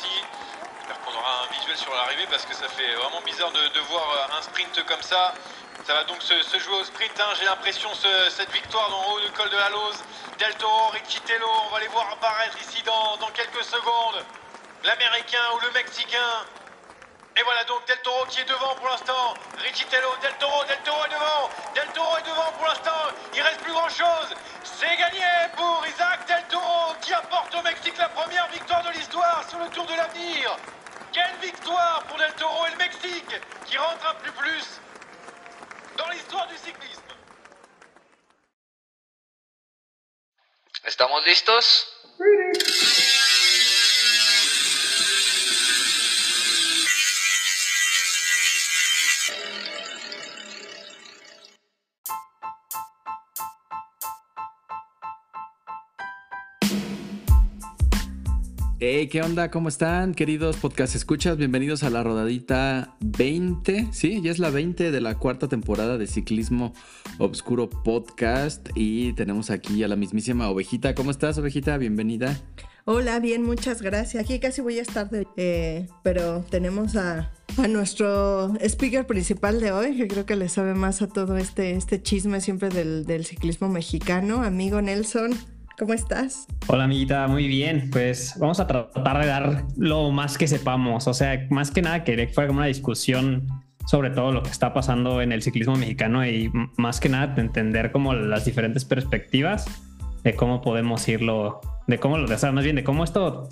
J'espère qu'on aura un visuel sur l'arrivée parce que ça fait vraiment bizarre de, voir un sprint comme ça. Ça va donc se, jouer au sprint, hein. j'ai l'impression, cette victoire dans haut du col de la Lose. Del Toro, Riccitello, on va les voir apparaître ici dans, dans quelques secondes. L'Américain ou le Mexicain et voilà donc Del Toro qui est devant pour l'instant. Riccitello, Del Toro, Del Toro est devant. Del Toro est devant pour l'instant. Il reste plus grand chose. C'est gagné pour Isaac Del Toro qui apporte au Mexique la première victoire de l'histoire sur le Tour de l'avenir. Quelle victoire pour Del Toro et le Mexique qui rentre un plus plus dans l'histoire du cyclisme. ¿Estamos listos? Hey, ¿qué onda? ¿Cómo están, queridos podcast escuchas? Bienvenidos a la rodadita 20. Sí, ya es la 20 de la cuarta temporada de Ciclismo Obscuro Podcast. Y tenemos aquí a la mismísima Ovejita. ¿Cómo estás, Ovejita? Bienvenida. Hola, bien, muchas gracias. Aquí casi voy a estar, de, eh, pero tenemos a, nuestro speaker principal de hoy, que creo que le sabe más a todo este, este chisme siempre del, del ciclismo mexicano, amigo Nelson. ¿Cómo estás? Hola amiguita, muy bien. Pues vamos a tratar de dar lo más que sepamos. O sea, más que nada que fue como una discusión sobre todo lo que está pasando en el ciclismo mexicano y más que nada entender como las diferentes perspectivas de cómo podemos irlo, de cómo lo, o sea, más bien de cómo esto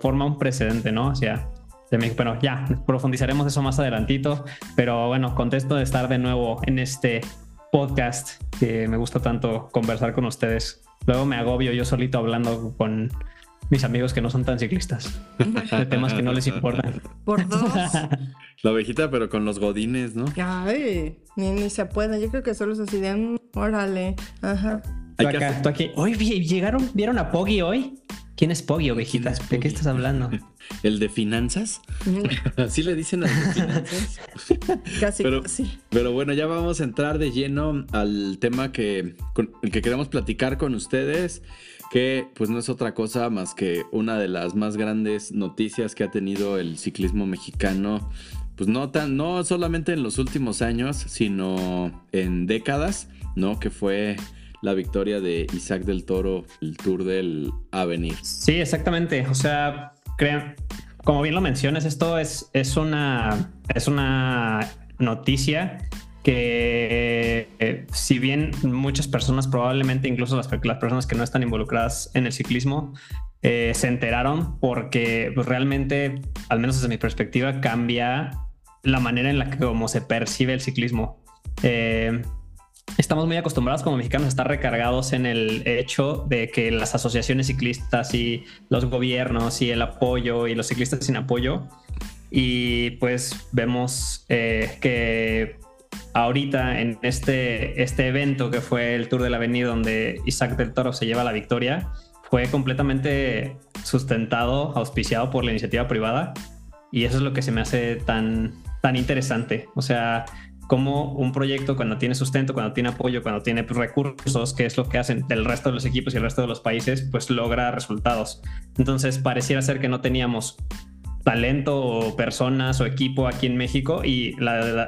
forma un precedente, ¿no? O sea, de México. Bueno, ya profundizaremos eso más adelantito, pero bueno, contesto de estar de nuevo en este podcast que me gusta tanto conversar con ustedes Luego me agobio yo solito hablando con mis amigos que no son tan ciclistas de temas que no les importan. Por dos. La ovejita, pero con los godines, ¿no? Ay, ni, se puede. Yo creo que solo es así de, mm, órale. Ajá. Tú, acá, tú aquí. Hoy llegaron, ¿vieron a Poggy hoy? ¿Quién es Poggy, ovejitas? ¿De qué estás hablando? ¿El de finanzas? ¿Así le dicen a los finanzas? Casi, pero, sí. Pero bueno, ya vamos a entrar de lleno al tema que, que queremos platicar con ustedes, que pues no es otra cosa más que una de las más grandes noticias que ha tenido el ciclismo mexicano, pues no, tan, no solamente en los últimos años, sino en décadas, ¿no? Que fue la victoria de Isaac del Toro, el Tour del Avenir. Sí, exactamente. O sea, crean, como bien lo mencionas, esto es, es, una, es una noticia que eh, si bien muchas personas, probablemente incluso las, las, personas que no están involucradas en el ciclismo, eh, se enteraron porque pues, realmente, al menos desde mi perspectiva, cambia la manera en la que como se percibe el ciclismo. Eh, estamos muy acostumbrados como mexicanos a estar recargados en el hecho de que las asociaciones ciclistas y los gobiernos y el apoyo y los ciclistas sin apoyo. Y pues vemos eh, que ahorita en este, este evento que fue el Tour de la Avenida donde Isaac del Toro se lleva la victoria, fue completamente sustentado, auspiciado por la iniciativa privada. Y eso es lo que se me hace tan, tan interesante. O sea, como un proyecto cuando tiene sustento, cuando tiene apoyo, cuando tiene recursos, que es lo que hacen del resto de los equipos y el resto de los países, pues logra resultados. Entonces pareciera ser que no teníamos talento o personas o equipo aquí en México y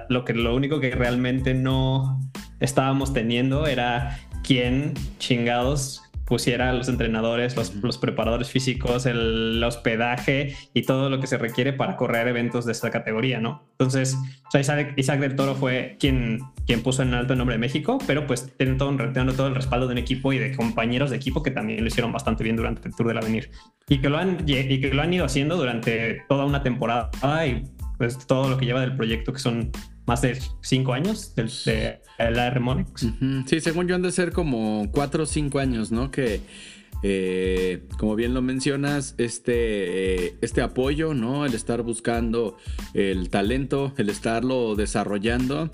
lo, que, lo único que realmente no estábamos teniendo era quién chingados pusiera a los entrenadores, los, preparadores físicos, el, hospedaje y todo lo que se requiere para correr eventos de esta categoría, ¿no? Entonces, Isaac, del Toro fue quien, quien puso en alto el nombre de México, pero pues tiene todo, todo el respaldo de un equipo y de compañeros de equipo que también lo hicieron bastante bien durante el Tour del Avenir y que lo han, y que lo han ido haciendo durante toda una temporada y pues todo lo que lleva del proyecto que son más de cinco años de la R Monix. Sí, según yo han de ser como cuatro o cinco años, ¿no? Que eh, como bien lo mencionas, este, eh, este apoyo, ¿no? El estar buscando el talento, el estarlo desarrollando.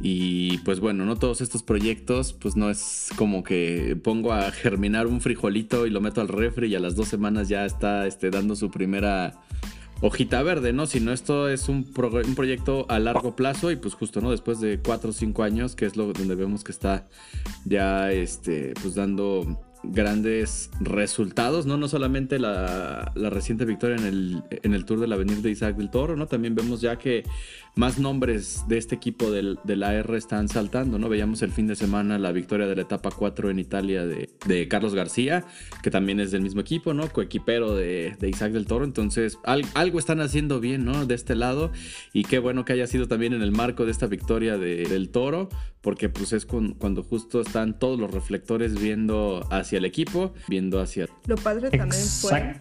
Y pues bueno, no todos estos proyectos, pues no es como que pongo a germinar un frijolito y lo meto al refri y a las dos semanas ya está este, dando su primera hojita verde, ¿no? Sino esto es un, un, proyecto a largo plazo y pues justo, ¿no? Después de cuatro o cinco años, que es lo donde vemos que está ya, este, pues dando grandes resultados, ¿no? No solamente la, reciente victoria en el, en el Tour del Avenir de Isaac del Toro, ¿no? También vemos ya que más nombres de este equipo del, la AR están saltando, ¿no? Veíamos el fin de semana la victoria de la etapa 4 en Italia de, Carlos García, que también es del mismo equipo, ¿no? Coequipero de, de Isaac del Toro. Entonces, algo están haciendo bien, ¿no? De este lado. Y qué bueno que haya sido también en el marco de esta victoria del Toro, porque pues es cuando justo están todos los reflectores viendo hacia el equipo, viendo hacia... Lo padre también fue...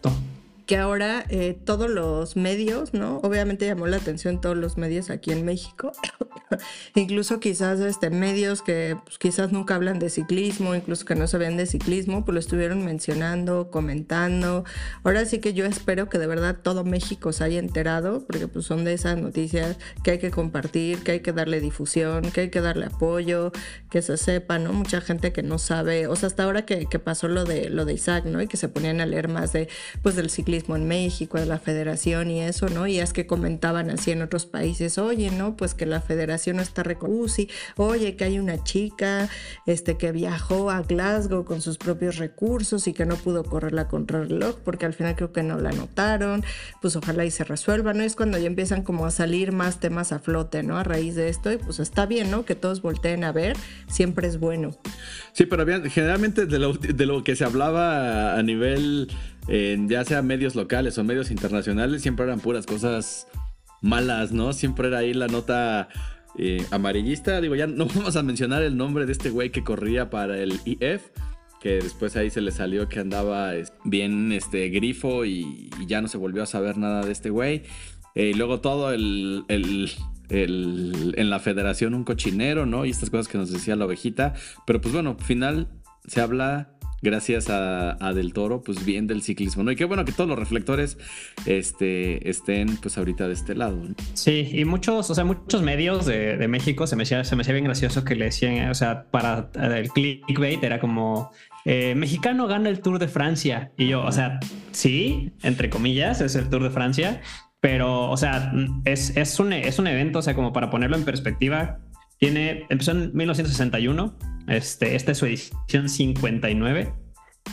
Que ahora eh, todos los medios, ¿no? Obviamente llamó la atención todos los medios aquí en México, incluso quizás este, medios que pues, quizás nunca hablan de ciclismo, incluso que no sabían de ciclismo, pues lo estuvieron mencionando, comentando. Ahora sí que yo espero que de verdad todo México se haya enterado, porque pues son de esas noticias que hay que compartir, que hay que darle difusión, que hay que darle apoyo, que se sepa, ¿no? Mucha gente que no sabe, o sea, hasta ahora que, que pasó lo de, lo de Isaac, ¿no? Y que se ponían a leer más de, pues del ciclismo en México, de la federación y eso, ¿no? Y es que comentaban así en otros países, oye, ¿no? Pues que la federación no está reconociendo, oye, que hay una chica este, que viajó a Glasgow con sus propios recursos y que no pudo correr la contrarreloj porque al final creo que no la anotaron, pues ojalá y se resuelva, ¿no? Es cuando ya empiezan como a salir más temas a flote, ¿no? A raíz de esto y pues está bien, ¿no? Que todos volteen a ver, siempre es bueno. Sí, pero generalmente de lo, de lo que se hablaba a nivel ya sea medios locales o medios internacionales, siempre eran puras cosas malas, ¿no? Siempre era ahí la nota eh, amarillista. Digo, ya no vamos a mencionar el nombre de este güey que corría para el IF, que después ahí se le salió que andaba bien este, grifo y, ya no se volvió a saber nada de este güey. Eh, y luego todo el, el, en la federación un cochinero, ¿no? Y estas cosas que nos decía la ovejita. Pero pues bueno, al final se habla gracias a, Del Toro, pues bien del ciclismo, ¿no? Y qué bueno que todos los reflectores este, estén pues ahorita de este lado. Sí, y muchos, o sea, muchos medios de, México se me, hacía, se me hacía bien gracioso que le decían, o sea, para el clickbait era como, eh, mexicano gana el Tour de Francia. Y yo, o sea, sí, entre comillas, es el Tour de Francia, pero, o sea, es, es, un, es un evento, o sea, como para ponerlo en perspectiva, tiene, empezó en 1961 este, esta es su edición 59.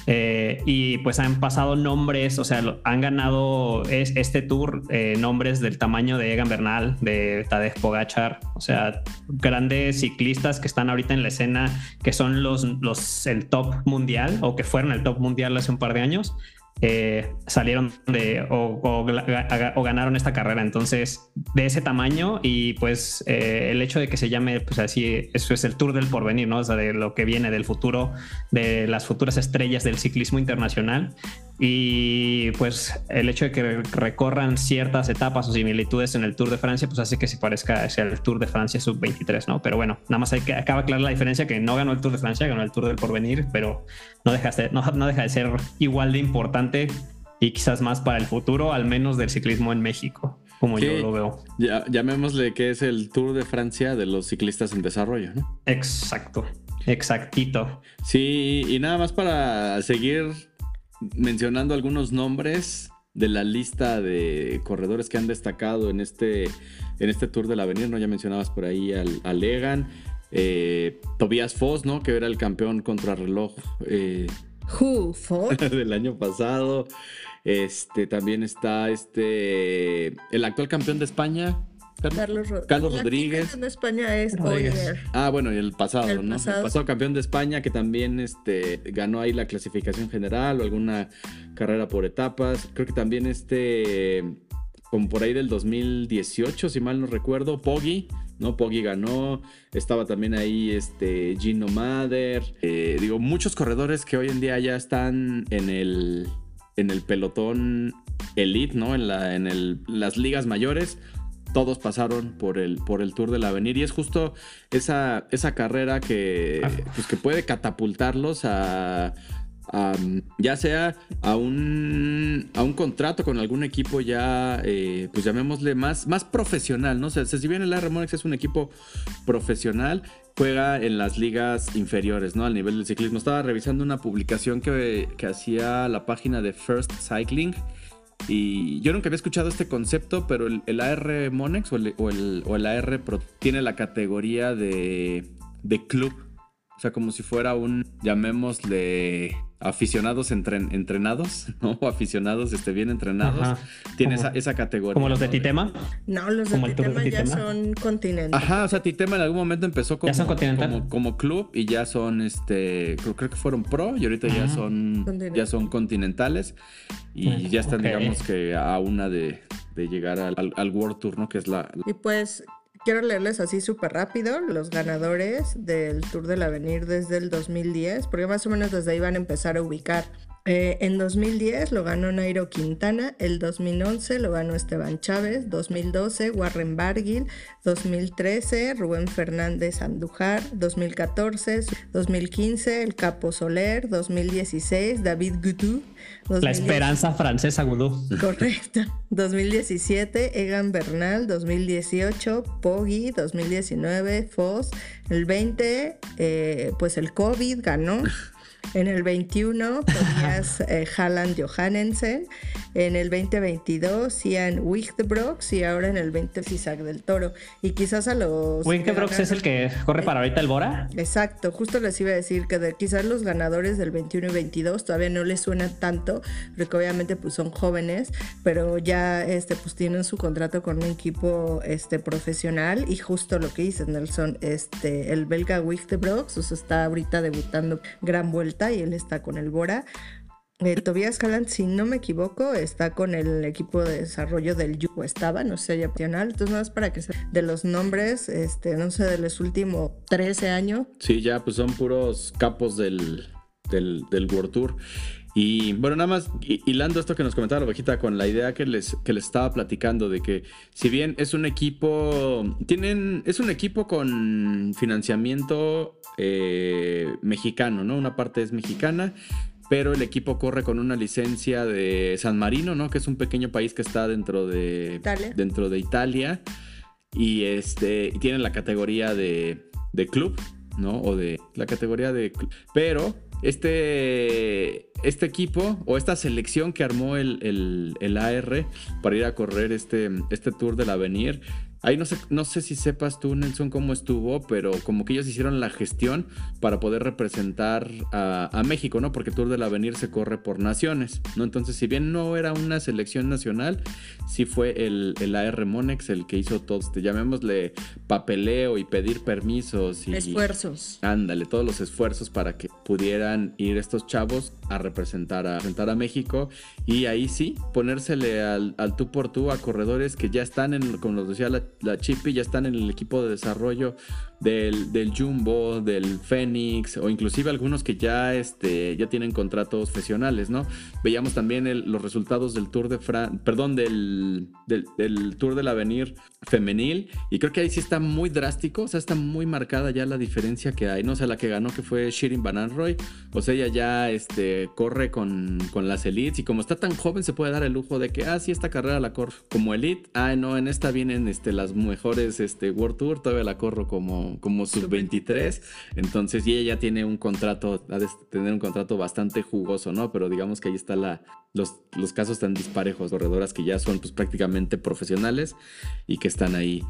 Eh, y pues han pasado nombres, o sea, han ganado este tour eh, nombres del tamaño de Egan Bernal, de Tadej Pogachar, o sea, grandes ciclistas que están ahorita en la escena, que son los el top mundial o que fueron el top mundial hace un par de años. Eh, salieron de o, ganaron esta carrera. Entonces, de ese tamaño y pues eh, el hecho de que se llame, pues así, eso es el Tour del Porvenir, ¿no? O sea, de lo que viene del futuro, de las futuras estrellas del ciclismo internacional. Y pues el hecho de que recorran ciertas etapas o similitudes en el Tour de Francia, pues hace que se parezca sea el Tour de Francia sub-23, ¿no? Pero bueno, nada más hay que acaba de la diferencia que no ganó el Tour de Francia, ganó el Tour del Porvenir, pero no deja de, no, no deja de ser igual de importante y quizás más para el futuro, al menos del ciclismo en México, como yo lo veo. Ya, llamémosle que es el Tour de Francia de los ciclistas en desarrollo, ¿no? Exacto, exactito. Sí, y nada más para seguir mencionando algunos nombres de la lista de corredores que han destacado en este, en este Tour del Avenir, ¿no? Ya mencionabas por ahí al, a Legan, eh, Tobias Foss, ¿no? Que era el campeón contrarreloj eh, del año pasado. Este, también está este, el actual campeón de España, Carlos, Carlos Rodríguez. En España es Ah, bueno, y el pasado, ¿no? El pasado campeón de España que también este, ganó ahí la clasificación general o alguna carrera por etapas. Creo que también este, como por ahí del 2018, si mal no recuerdo, Poggi, ¿no? Poggi ganó. Estaba también ahí este, Gino Mader. Eh, digo, muchos corredores que hoy en día ya están en el, en el pelotón elite, ¿no? En, la, en el, las ligas mayores todos pasaron por el, por el Tour del Avenir y es justo esa, esa carrera que, pues, que puede catapultarlos a, ya sea a un, a un contrato con algún equipo ya, eh, pues llamémosle más, más profesional, ¿no? O sea, si bien el R Monex es un equipo profesional, juega en las ligas inferiores, ¿no? Al nivel del ciclismo. Estaba revisando una publicación que, que hacía la página de First Cycling y yo nunca había escuchado este concepto, pero el, AR Monex o el, o el, AR Pro tiene la categoría de, de club. O sea, como si fuera un, llamémosle, aficionados entrenados, ¿no? O aficionados este, bien entrenados. Tiene esa, categoría. ¿Como los de Titema? No, los de Titema, ya son continentes. Ajá, o sea, Titema en algún momento empezó como, como, club y ya son, este, creo, que fueron pro y ahorita ya son ya son continentales y ya están, digamos que a una de, llegar al, al, World Tour, ¿no? Que es la... Y pues Quiero leerles así súper rápido los ganadores del Tour del Avenir desde el 2010, porque más o menos desde ahí van a empezar a ubicar. Eh, en 2010 lo ganó Nairo Quintana, el 2011 lo ganó Esteban Chávez, 2012 Warren Barguil, 2013 Rubén Fernández Andújar, 2014, 2015 el Capo Soler, 2016 David Goutou. La esperanza francesa Goutou. Correcto. 2017 Egan Bernal, 2018 Poggi, 2019 Foss, el 20 eh, pues el COVID ganó. En el 21 Tobias eh, Halland Johannesen. En el 2022 Ian Wichtebrox. Y ahora en el 20 Isaac del Toro. Y quizás a los. Wichtebrox es el que corre para ahorita el Bora. Exacto. Justo les iba a decir que de, quizás los ganadores del 21 y 22 todavía no les suena tanto. Porque obviamente pues son jóvenes. Pero ya este, pues tienen su contrato con un equipo este, profesional. Y justo lo que dice Nelson. Este, el belga. O sea, está ahorita debutando gran vuelta y él está con el Bora. Eh, Tobias Halland, si no me equivoco, está con el equipo de desarrollo del Yugo, estaba, no sé, ya opcional. Entonces, más para que se de los nombres, este, no sé, de los últimos 13 años. Sí, ya, pues son puros capos del, del, del World Tour. Y bueno, nada más hilando esto que nos comentaba la ovejita con la idea que les, que les estaba platicando de que si bien es un equipo, tienen, es un equipo con financiamiento eh, mexicano, ¿no? Una parte es mexicana, pero el equipo corre con una licencia de San Marino, ¿no? Que es un pequeño país que está dentro de Italia. Dentro de Italia y este, tienen la categoría de, de club, ¿no? O de la categoría de... Pero este, este equipo o esta selección que armó el, el, AR para ir a correr este, este Tour del Avenir Ahí no sé, no sé si sepas tú, Nelson, cómo estuvo, pero como que ellos hicieron la gestión para poder representar a, México, ¿no? Porque Tour del Avenir se corre por naciones, ¿no? Entonces, si bien no era una selección nacional, sí fue el, el AR Monex el que hizo todo, este, llamémosle papeleo y pedir permisos y... Esfuerzos. ándale, todos los esfuerzos para que pudieran ir estos chavos a representar a, representar a México y ahí sí, ponérsele al, al tú por tú a corredores que ya están en, como nos decía la la Chippy ya están en el equipo de desarrollo del, Jumbo, del Fénix, o inclusive algunos que ya, este, ya tienen contratos profesionales, ¿no? Veíamos también los resultados del Tour de Fran, perdón, del, del, Tour del Avenir femenil, y creo que ahí sí está muy drástico, o sea, está muy marcada ya la diferencia que hay, ¿no? O sea, la que ganó que fue Shirin Van Roy, o sea, ella ya este, corre con, con las elites, y como está tan joven se puede dar el lujo de que, ah, sí, esta carrera la corro como elite, ah, no, en esta vienen este, las mejores este, World Tour, todavía la corro como como, sub-23. Entonces, y ella ya tiene un contrato, ha de tener un contrato bastante jugoso, ¿no? Pero digamos que ahí está la, los, los casos tan disparejos, corredoras que ya son pues prácticamente profesionales y que están ahí,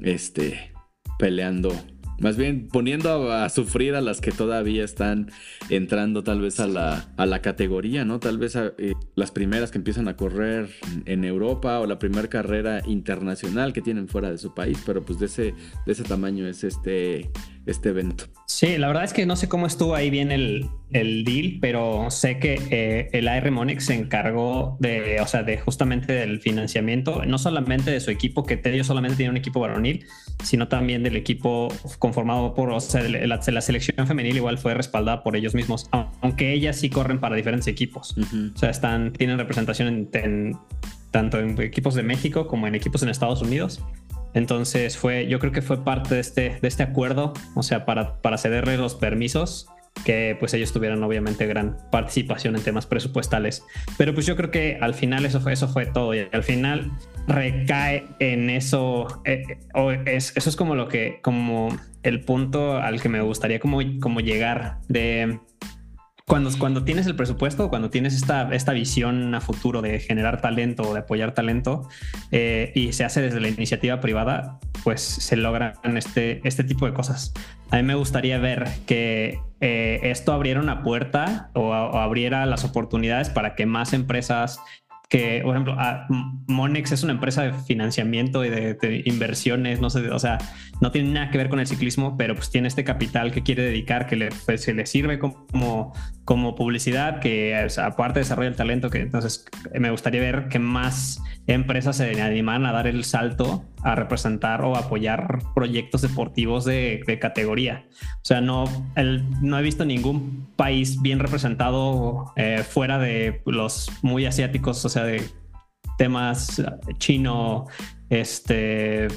este, peleando más bien poniendo a, sufrir a las que todavía están entrando tal vez a la, a la categoría, ¿no? Tal vez eh, las primeras que empiezan a correr en Europa o la primera carrera internacional que tienen fuera de su país, pero pues de ese, de ese tamaño es este, este evento. Sí, la verdad es que no sé cómo estuvo ahí bien el, el deal, pero sé que eh, el AR Monix se encargó de, o sea, de justamente del financiamiento, no solamente de su equipo, que ellos solamente tienen un equipo varonil, sino también del equipo conformado por, o sea, la, selección femenil igual fue respaldada por ellos mismos, aunque ellas sí corren para diferentes equipos. O sea, están, tienen representación en, tanto en equipos de México como en equipos en Estados Unidos. Entonces fue, yo creo que fue parte de este, de este acuerdo, o sea, para, para cederle los permisos, que pues ellos tuvieran obviamente gran participación en temas presupuestales. Pero pues yo creo que al final eso fue, eso fue todo y al final recae en eso, eh, o es, eso es como lo que, como el punto al que me gustaría como, como llegar de cuando, cuando tienes el presupuesto, cuando tienes esta, esta visión a futuro de generar talento o de apoyar talento eh, y se hace desde la iniciativa privada, pues se logran este, este tipo de cosas. A mí me gustaría ver que eh, esto abriera una puerta o, o, abriera las oportunidades para que más empresas que, por ejemplo, Monex es una empresa de financiamiento y de, inversiones, no sé, o sea, no tiene nada que ver con el ciclismo, pero pues tiene este capital que quiere dedicar, que le, pues, se le sirve como, como publicidad, que aparte desarrolla el talento, que entonces me gustaría ver que más empresas se animan a dar el salto a representar o apoyar proyectos deportivos de, categoría. O sea, no, el, no he visto ningún país bien representado eh, fuera de los muy asiáticos, o sea, de temas chino, este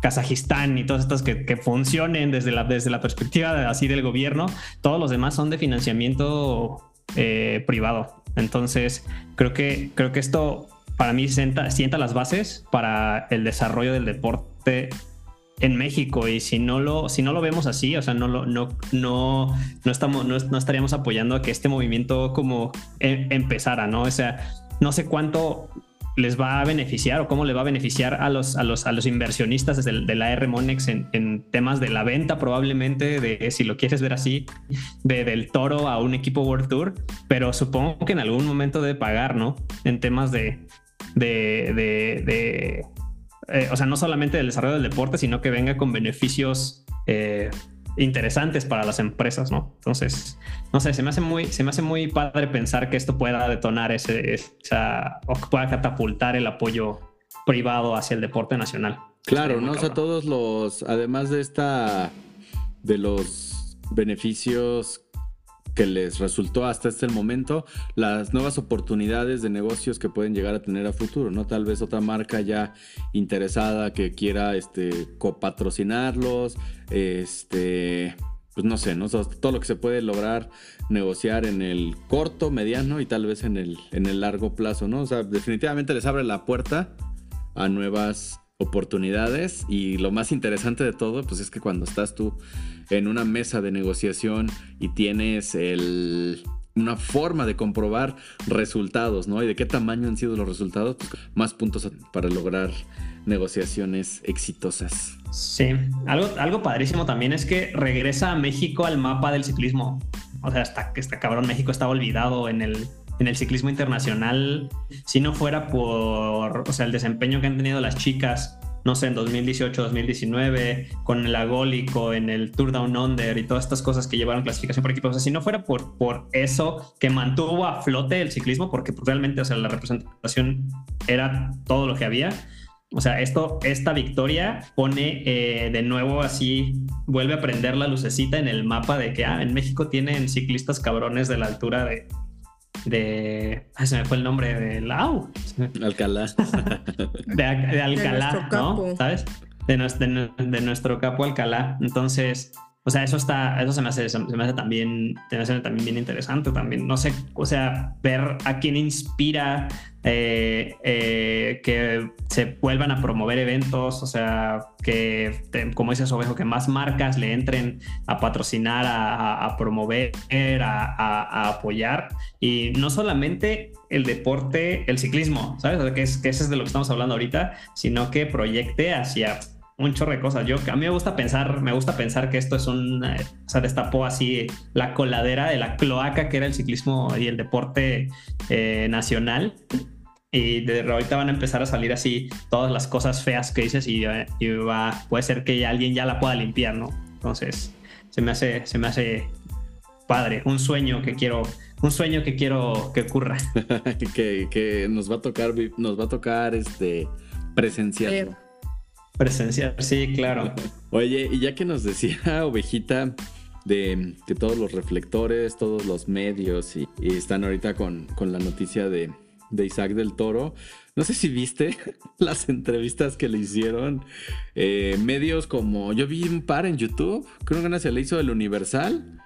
Kazajistán y todas estas que, funcionen desde la, desde la perspectiva así del gobierno, todos los demás son de financiamiento eh, privado. Entonces, creo que, creo que esto para mí sienta, sienta las bases para el desarrollo del deporte en México y si no lo si no lo vemos así, o sea, no lo no no no estamos no, estaríamos apoyando a que este movimiento como em, empezara, ¿no? O sea, no sé cuánto les va a beneficiar o cómo le va a beneficiar a los, a los, a los inversionistas desde de la R Monex en, temas de la venta probablemente, de si lo quieres ver así, de, del toro a un equipo World Tour, pero supongo que en algún momento debe pagar, ¿no? En temas de, de, eh, o sea, no solamente del desarrollo del deporte, sino que venga con beneficios eh, interesantes para las empresas, ¿no? Entonces, no sé, se me hace muy, se me hace muy padre pensar que esto pueda detonar ese, esa, o que pueda catapultar el apoyo privado hacia el deporte nacional. Claro, ¿no? O sea, todos los, además de esta, de los beneficios que les resultó hasta este momento, las nuevas oportunidades de negocios que pueden llegar a tener a futuro, ¿no? Tal vez otra marca ya interesada que quiera este, copatrocinarlos, este, pues no sé, ¿no? todo lo que se puede lograr negociar en el corto, mediano y tal vez en el, en el largo plazo, ¿no? O sea, definitivamente les abre la puerta a nuevas oportunidades y lo más interesante de todo pues es que cuando estás tú en una mesa de negociación y tienes el, una forma de comprobar resultados, ¿no? Y de qué tamaño han sido los resultados, pues, más puntos para lograr negociaciones exitosas. Sí, algo, algo padrísimo también es que regresa a México al mapa del ciclismo. O sea, hasta que está cabrón, México estaba olvidado en el, en el ciclismo internacional, si no fuera por o sea, el desempeño que han tenido las chicas, no sé, en 2018, 2019, con el agólico, en el Tour Down Under y todas estas cosas que llevaron clasificación por equipos. O sea, si no fuera por, por eso que mantuvo a flote el ciclismo, porque pues, realmente, o sea, la representación era todo lo que había. O sea, esto, esta victoria pone eh, de nuevo así, vuelve a prender la lucecita en el mapa de que ah, en México tienen ciclistas cabrones de la altura de, de. se me fue el nombre de Lau. Alcalá. De, Alcalá, ¿no? ¿Sabes? De, de, nuestro capo Alcalá. Entonces, o sea, eso está, eso se me hace, se me hace también, se me hace también bien interesante también. No sé, o sea, ver a quién inspira eh, eh, que se vuelvan a promover eventos, o sea, que, como dice Sobejo, que más marcas le entren a patrocinar, a, promover, a, apoyar. Y no solamente el deporte, el ciclismo, ¿sabes? que, es, que es de lo que estamos hablando ahorita, sino que proyecte hacia un chorro de cosas. Yo, a mí me gusta pensar, me gusta pensar que esto es un, eh, o sea, destapó así la coladera de la cloaca que era el ciclismo y el deporte eh, nacional. Y de ahorita van a empezar a salir así todas las cosas feas que dices y, eh, va, puede ser que alguien ya la pueda limpiar, ¿no? Entonces, se me hace, se me hace padre, un sueño que quiero, un sueño que quiero que ocurra. que, que, nos va a tocar, nos va a tocar este presenciarlo. Presenciar, sí, claro. Oye, y ya que nos decía Ovejita de que todos los reflectores, todos los medios y, están ahorita con, la noticia de, Isaac del Toro, no sé si viste las entrevistas que le hicieron eh, medios como yo vi un par en YouTube, creo que una se la hizo el Universal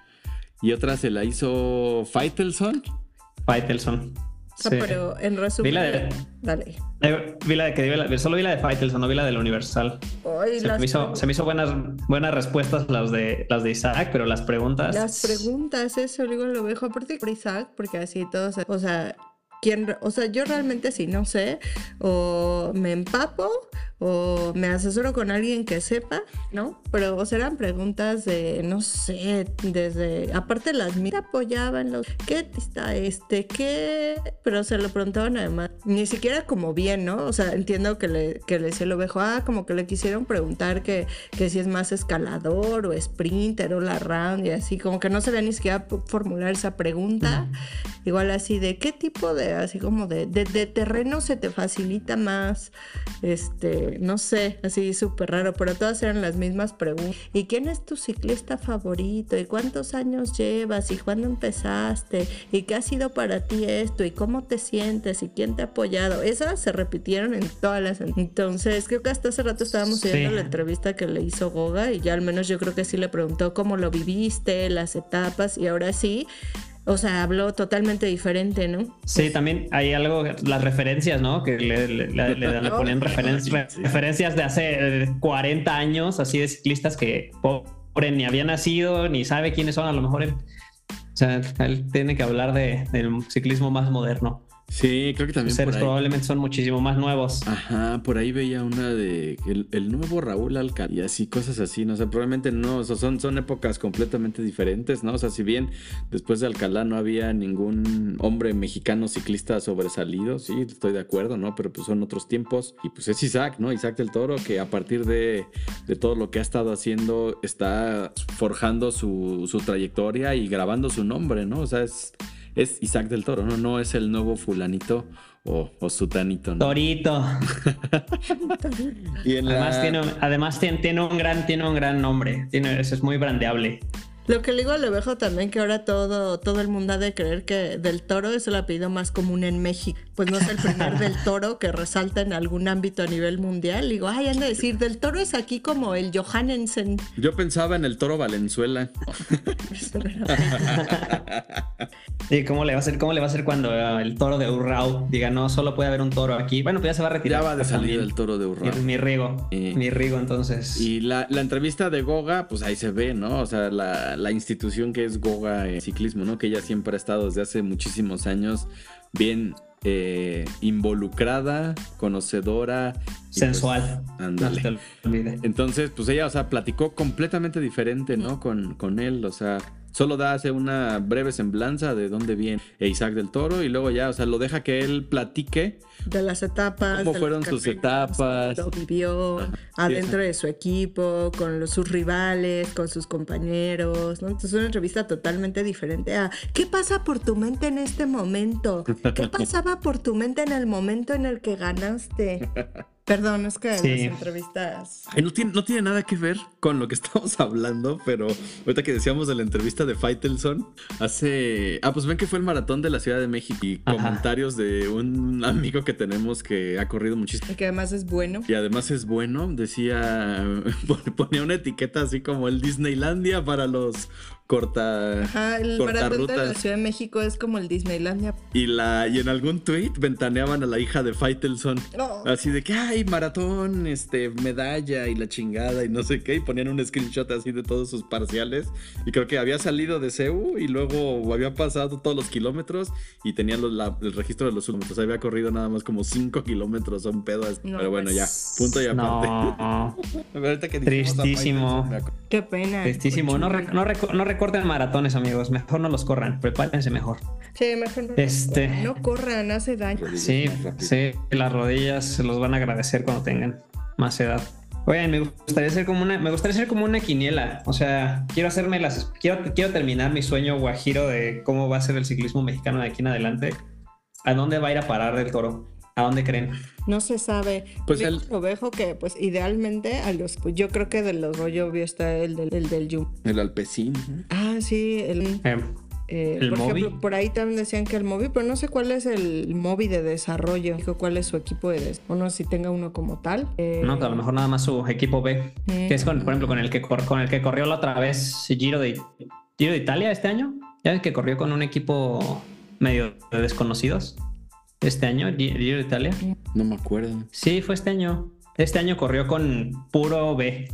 y otra se la hizo Faitelson. Faitelson. Sea, pero en resumen. Vi la de, dale. Eh, vi la de que solo vi la de Faitelson, no vi la de la Universal. se, me hizo, se, me hizo, buenas, buenas respuestas las de las de Isaac, pero las preguntas. Las preguntas, eso digo lo dejo aparte por Isaac, porque así todos, o sea, quién, o sea, yo realmente sí no sé, o me empapo o me asesoro con alguien que sepa, ¿no? Pero o serán preguntas de, no sé, desde, aparte las mira apoyaban los, ¿qué está este? ¿Qué? Pero se lo preguntaban además, ni siquiera como bien, ¿no? O sea, entiendo que le, que le decía lo vejo, ah, como que le quisieron preguntar que, que si es más escalador o sprinter o la round y así, como que no sabía ni siquiera formular esa pregunta. Igual así de, ¿qué tipo de, así como de, de, de terreno se te facilita más? Este, no sé, así súper raro, pero todas eran las mismas preguntas. ¿Y quién es tu ciclista favorito? ¿Y cuántos años llevas? ¿Y cuándo empezaste? ¿Y qué ha sido para ti esto? ¿Y cómo te sientes? ¿Y quién te ha apoyado? Esas se repitieron en todas las... Entonces, creo que hasta hace rato estábamos viendo la entrevista que le hizo Goga y ya al menos yo creo que sí le preguntó cómo lo viviste, las etapas y ahora sí o sea, habló totalmente diferente, ¿no? Sí, también hay algo, las referencias, ¿no? Que le, le, ponen referencias de hace 40 eh, años, así de ciclistas que pobre ni había nacido, ni sabe quiénes son, a lo mejor o sea, él tiene que hablar de, del ciclismo más moderno. Sí, creo que también. Seres probablemente son muchísimo más nuevos. Ajá, por ahí veía una de el, nuevo Raúl Alcalá y así, cosas así, ¿no? O sea, probablemente no, son, son épocas completamente diferentes, ¿no? O sea, si bien después de Alcalá no había ningún hombre mexicano ciclista sobresalido, sí, estoy de acuerdo, ¿no? Pero pues son otros tiempos. Y pues es Isaac, ¿no? Isaac del Toro, que a partir de, de todo lo que ha estado haciendo, está forjando su, su trayectoria y grabando su nombre, ¿no? O sea, es es Isaac del Toro, ¿no? No es el nuevo fulanito o, sutanito, ¿no? Torito. y además, tiene, además tiene, un gran, tiene un gran nombre. Tiene, es muy brandeable. Lo que le digo a Levejo también que ahora todo, todo el mundo ha de creer que del toro es el apellido más común en México. Pues no es el primer del toro que resalta en algún ámbito a nivel mundial. Digo, ay, han de decir, del toro es aquí como el Johannesen. Yo pensaba en el toro Valenzuela. ¿Y cómo le va a ser, cómo le va a ser cuando el toro de Urrao diga, no, solo puede haber un toro aquí? Bueno, pues ya se va a retirar. Ya va de salir el toro de Urrao. Mi, Rigo. Mi Rigo, entonces. Y la, la entrevista de Goga, pues ahí se ve, ¿no? O sea, la la, institución que es Goga en Ciclismo, ¿no? Que ella siempre ha estado desde hace muchísimos años bien eh, involucrada, conocedora. Pues, Sensual. ándale. Entonces, pues ella, o sea, platicó completamente diferente, ¿no? Con, con él, o sea, solo da hace una breve semblanza de dónde viene Isaac del Toro y luego ya, o sea, lo deja que él platique. De las etapas. Cómo fueron sus etapas. Lo vivió adentro de su equipo, con sus rivales, con sus compañeros, ¿no? Entonces es una entrevista totalmente diferente a ¿qué pasa por tu mente en este momento? ¿Qué pasaba por tu mente en el momento en el que ganaste? Perdón, es que las entrevistas. no, tiene, no tiene nada que ver con lo que estamos hablando, pero ahorita que decíamos de la entrevista de Faitelson, hace. Ah, pues ven que fue el maratón de la Ciudad de México y comentarios de un amigo que tenemos que ha corrido muchísimo. Y que además es bueno. Y además es bueno, decía. Ponía una etiqueta así como el Disneylandia para los corta. Ajá, el maratón de la Ciudad de México es como el Disneylandia. Y la y en algún tweet ventaneaban a la hija de Faitelson. Así de que ay, maratón, este, medalla y la chingada y no sé qué. Y ponían un screenshot así de todos sus parciales. Y creo que había salido de CEU y luego había pasado todos los kilómetros y tenían el registro de los kilómetros. Había corrido nada más como 5 kilómetros a un pedo. Pero bueno, ya, punto y aparte. Tristísimo. Qué pena. Tristísimo. No, no, no recorten maratones, amigos. Mejor no los corran. Prepárense mejor. Sí, mejor no. Este... No corran, hace daño. Sí, sí. Las rodillas se los van a agradecer cuando tengan más edad. Oigan, me gustaría ser como una, me gustaría ser como una quiniela. O sea, quiero hacerme las, quiero, quiero terminar mi sueño guajiro de cómo va a ser el ciclismo mexicano de aquí en adelante. ¿A dónde va a ir a parar del toro? ¿A dónde creen? No se sabe. Pues el ovejo que, pues idealmente, a los, pues, yo creo que de los rollo obvio está el del, el del Yum. El Alpecín. Ah, sí, el. Eh, eh, por ejemplo, por ahí también decían que el móvil, pero no sé cuál es el móvil de desarrollo, cuál es su equipo de desarrollo, o no sé si tenga uno como tal. Eh, no, que a lo mejor nada más su equipo B, que es con, por ejemplo con el que con el que corrió la otra vez Giro de Giro de Italia este año, ya que corrió con un equipo medio de desconocidos. Este año, el Giro de Italia. No me acuerdo. Sí, fue este año. Este año corrió con puro B.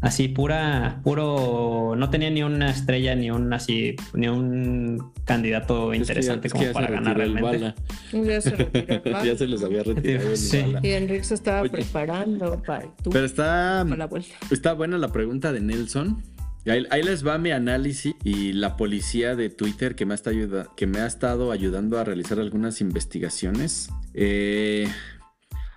Así, pura, puro, no tenía ni una estrella, ni un así, ni un candidato interesante como para ganar realmente. Ya se, ya se les había retirado Sí. el bala. Y Enrique se estaba Oye. preparando para tour, Pero está, para la vuelta. está buena la pregunta de Nelson. Ahí, ahí les va mi análisis y la policía de Twitter que me, ha estado ayuda- que me ha estado ayudando a realizar algunas investigaciones. Eh,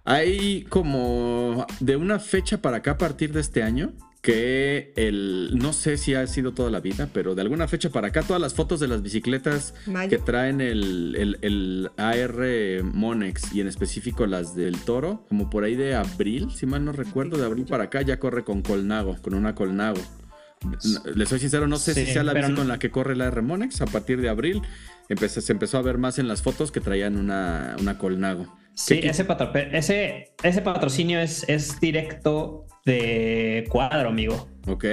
hay como de una fecha para acá a partir de este año que el no sé si ha sido toda la vida, pero de alguna fecha para acá todas las fotos de las bicicletas Mayo. que traen el, el- el AR Monex y en específico las del Toro, como por ahí de abril, si mal no recuerdo, de abril para acá ya corre con Colnago, con una Colnago. Les soy sincero, no sé si sea la bici no- con la que corre la R Monex. A partir de abril empezó- se empezó a ver más en las fotos que traían una, una Colnago. Sí, ¿Qué- ese, patro- ese, ese patrocinio es, es directo de cuadro, amigo. Ok.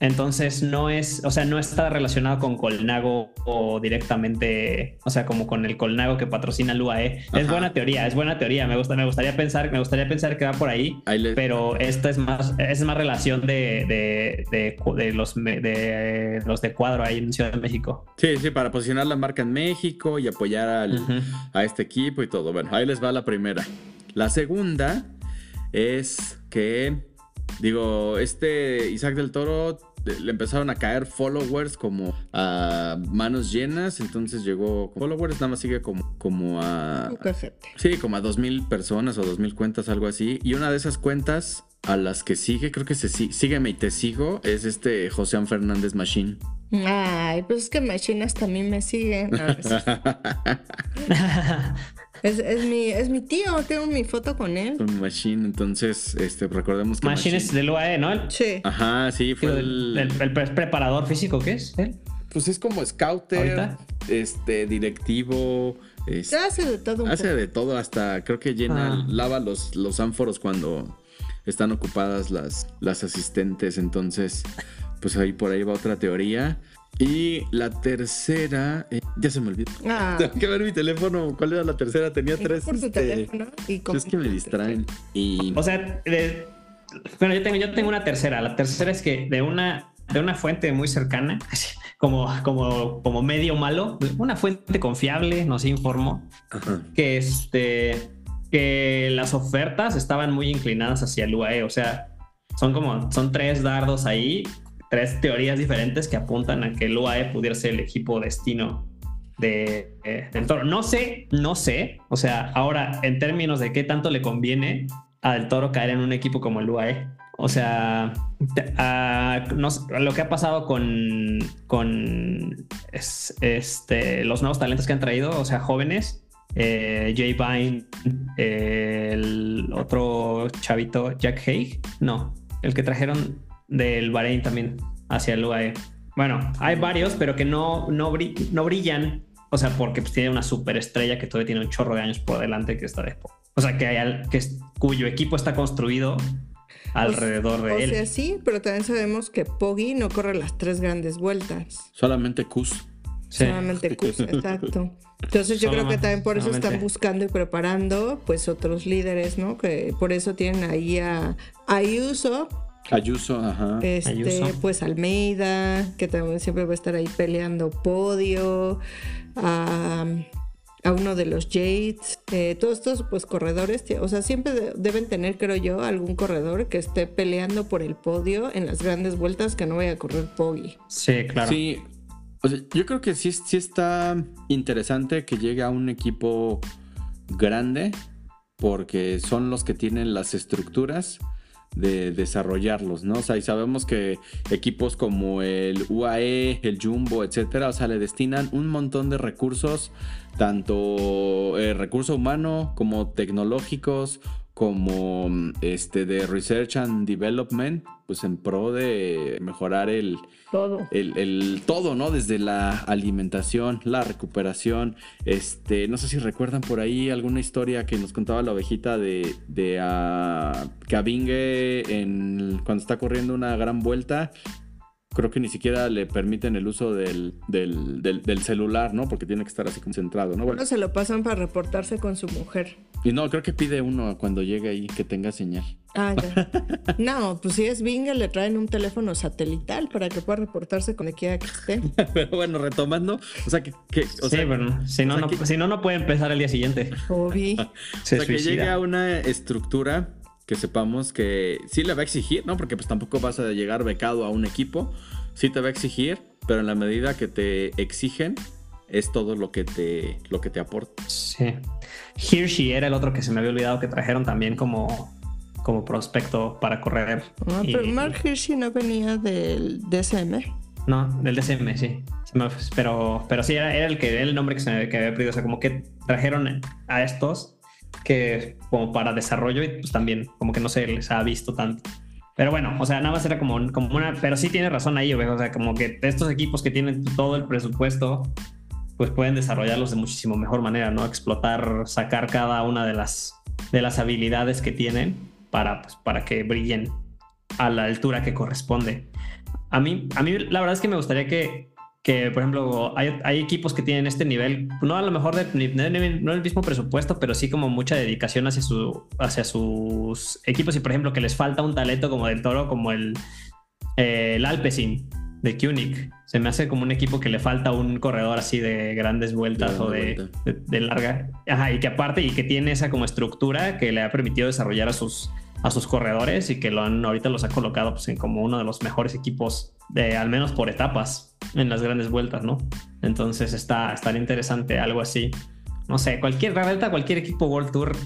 Entonces no es, o sea, no está relacionado con Colnago o directamente, o sea, como con el Colnago que patrocina el UAE. Es Ajá. buena teoría, es buena teoría. Me gusta, me gustaría pensar, me gustaría pensar que va por ahí, Ahí le- pero esta es más, es más relación de, de, de, de los de los de cuadro ahí en Ciudad de México. Sí, sí, para posicionar la marca en México y apoyar al, a este equipo y todo. Bueno, ahí les va la primera. La segunda es que, digo, este Isaac del Toro eh, le empezaron a caer followers como a manos llenas, entonces llegó followers, nada más sigue como, como a... Sí, como a 2.000 personas o 2.000 cuentas, algo así. Y una de esas cuentas a las que sigue, creo que se sí- sígueme y te sigo, es este José Fernández Machine. Ay, pues es que Machine hasta a mí me sigue. No es es, mi, es mi tío, tengo mi foto con él. Con Machine, entonces, este, recordemos que Machine es del UAE, ¿no? El, Sí. Ajá, sí, fue el... el- el- el pre- preparador físico, ¿qué es? él? Pues es como scouter, ¿Ahorita? este, directivo, es- hace de todo un hace poco. de todo, hasta creo que llena, Ah. lava los, los ánforos cuando están ocupadas las, las asistentes, entonces, pues ahí por ahí va otra teoría. Y la tercera, eh, ya se me olvidó. Ah, Tengo que ver mi teléfono. ¿Cuál era la tercera? Tenía tres. por tu este, teléfono y Es que me distraen. Y O sea, de- bueno, yo tengo, yo tengo una tercera. La tercera es que de una, de una fuente muy cercana, como, como, como medio malo, una fuente confiable nos informó Ajá. que, este, que las ofertas estaban muy inclinadas hacia el UAE. O sea, son como, son tres dardos ahí, tres teorías diferentes que apuntan a que el UAE pudiera ser el equipo destino de, eh, del toro. No sé, no sé. O sea, ahora, en términos de qué tanto le conviene a Del Toro caer en un equipo como el UAE. O sea, ah, lo que ha pasado con, con es- este, los nuevos talentos que han traído, o sea, jóvenes, eh, Jay Vine, eh, el otro chavito, Jack Haig, no, el que trajeron del Bahrein también hacia el UAE. Bueno, hay varios, pero que no, no, bri- no brillan, o sea, porque pues, tiene una superestrella que todavía tiene un chorro de años por delante que está de... O sea, que, hay al- que es- cuyo equipo está construido alrededor de O él. sea, sí, pero también sabemos que Poggy no corre las tres grandes vueltas. Solamente. Sí. Solamente Cus, exacto. Entonces yo creo que también por eso están buscando y preparando pues otros líderes, ¿no? Que por eso tienen ahí a Ayuso, Ayuso, ajá. este, Ayuso. pues Almeida, que también siempre va a estar ahí peleando podio, a, a uno de los Yates, eh, todos estos pues corredores, o sea, siempre de- deben tener, creo yo, algún corredor que esté peleando por el podio en las grandes vueltas que no vaya a correr Poggy. Sí, claro. Sí. O sea, yo creo que sí, sí está interesante que llegue a un equipo grande porque son los que tienen las estructuras de desarrollarlos, ¿no? O sea, y sabemos que equipos como el UAE, el Jumbo, etcétera, o sea, le destinan un montón de recursos, tanto eh, recurso humano como tecnológicos, como mm, este de research and development, pues en pro de mejorar el, Todo. el, el todo, ¿no? Desde la alimentación, la recuperación. Este, no sé si recuerdan por ahí alguna historia que nos contaba la ovejita de, de ah, Kabinge en, cuando está corriendo una gran vuelta. Creo que ni siquiera le permiten el uso del, del, del, celular, ¿no? Porque tiene que estar así concentrado, ¿no? Bueno, se lo pasan para reportarse con su mujer. Y no, creo que pide uno cuando llegue ahí que tenga señal. Ah, ya. no, pues si es Bingle le traen un teléfono satelital para que pueda reportarse con quiera que esté. Pero bueno, retomando, o sea que... o sí, bueno, si no, no, si no, no puede empezar el día siguiente. Obvio. o sea, que llegue a una estructura que sepamos que sí le va a exigir, ¿no? Porque pues tampoco vas a llegar becado a un equipo, sí te va a exigir, pero en la medida que te exigen es todo lo que te lo que te aporta. Sí. Hirschi era el otro que se me había olvidado que trajeron también como como prospecto para correr. Ah, pero Mark Hirschi no venía del DSM. No, del DSM, sí. Pero, pero sí, era, el que el nombre que se me que había pedido. O sea, como que trajeron a estos que como para desarrollo y pues también como que no se les ha visto tanto. Pero bueno, o sea, nada más era como, como una, pero sí tiene razón ahí, o sea, como que estos equipos que tienen todo el presupuesto, pues pueden desarrollarlos de muchísimo mejor manera, ¿no? Explotar, sacar cada una de las, de las habilidades que tienen para, pues, para que brillen a la altura que corresponde. A mí, a mí la verdad es que me gustaría que, que, por ejemplo, hay, equipos que tienen este nivel, no a lo mejor de, no el mismo presupuesto, pero sí como mucha dedicación hacia, su, hacia sus equipos y, por ejemplo, que les falta un talento como del Toro, como el, el Alpecin de Kunik. Se me hace como un equipo que le falta un corredor así de grandes vueltas o de, de, larga. Ajá, y que aparte, y que tiene esa como estructura que le ha permitido desarrollar a sus, a sus corredores y que lo han, ahorita los ha colocado pues, en como uno de los mejores equipos, de, al menos por etapas en las grandes vueltas, ¿no? Entonces está, estaría interesante algo así. No sé, cualquier vuelta, cualquier equipo World Tour